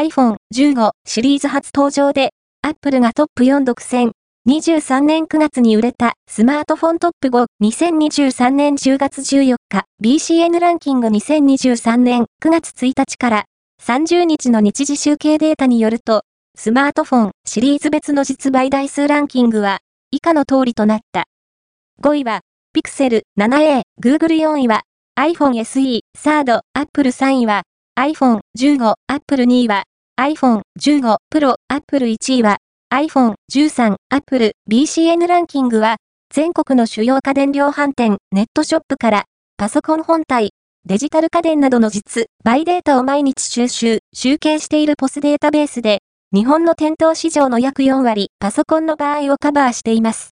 iPhone 15シリーズ初登場で、Apple がトップ4独占。23年9月に売れたスマートフォントップ5、2023年10月14日、BCN ランキング2023年9月1日から30日の日時集計データによると、スマートフォンシリーズ別の実売台数ランキングは以下の通りとなった。5位は、Pixel 7a、Google 4位は iPhone SE、サード、Apple 3位は iPhone 15、Apple 2位は iPhone 15 Pro、Apple 1位は iPhone 13、Apple BCN ランキングは全国の主要家電量販店、ネットショップからパソコン本体、デジタル家電などの実、バイデータを毎日収集、集計しているポスデータベースで、日本の店頭市場の約4割、パソコンの場合をカバーしています。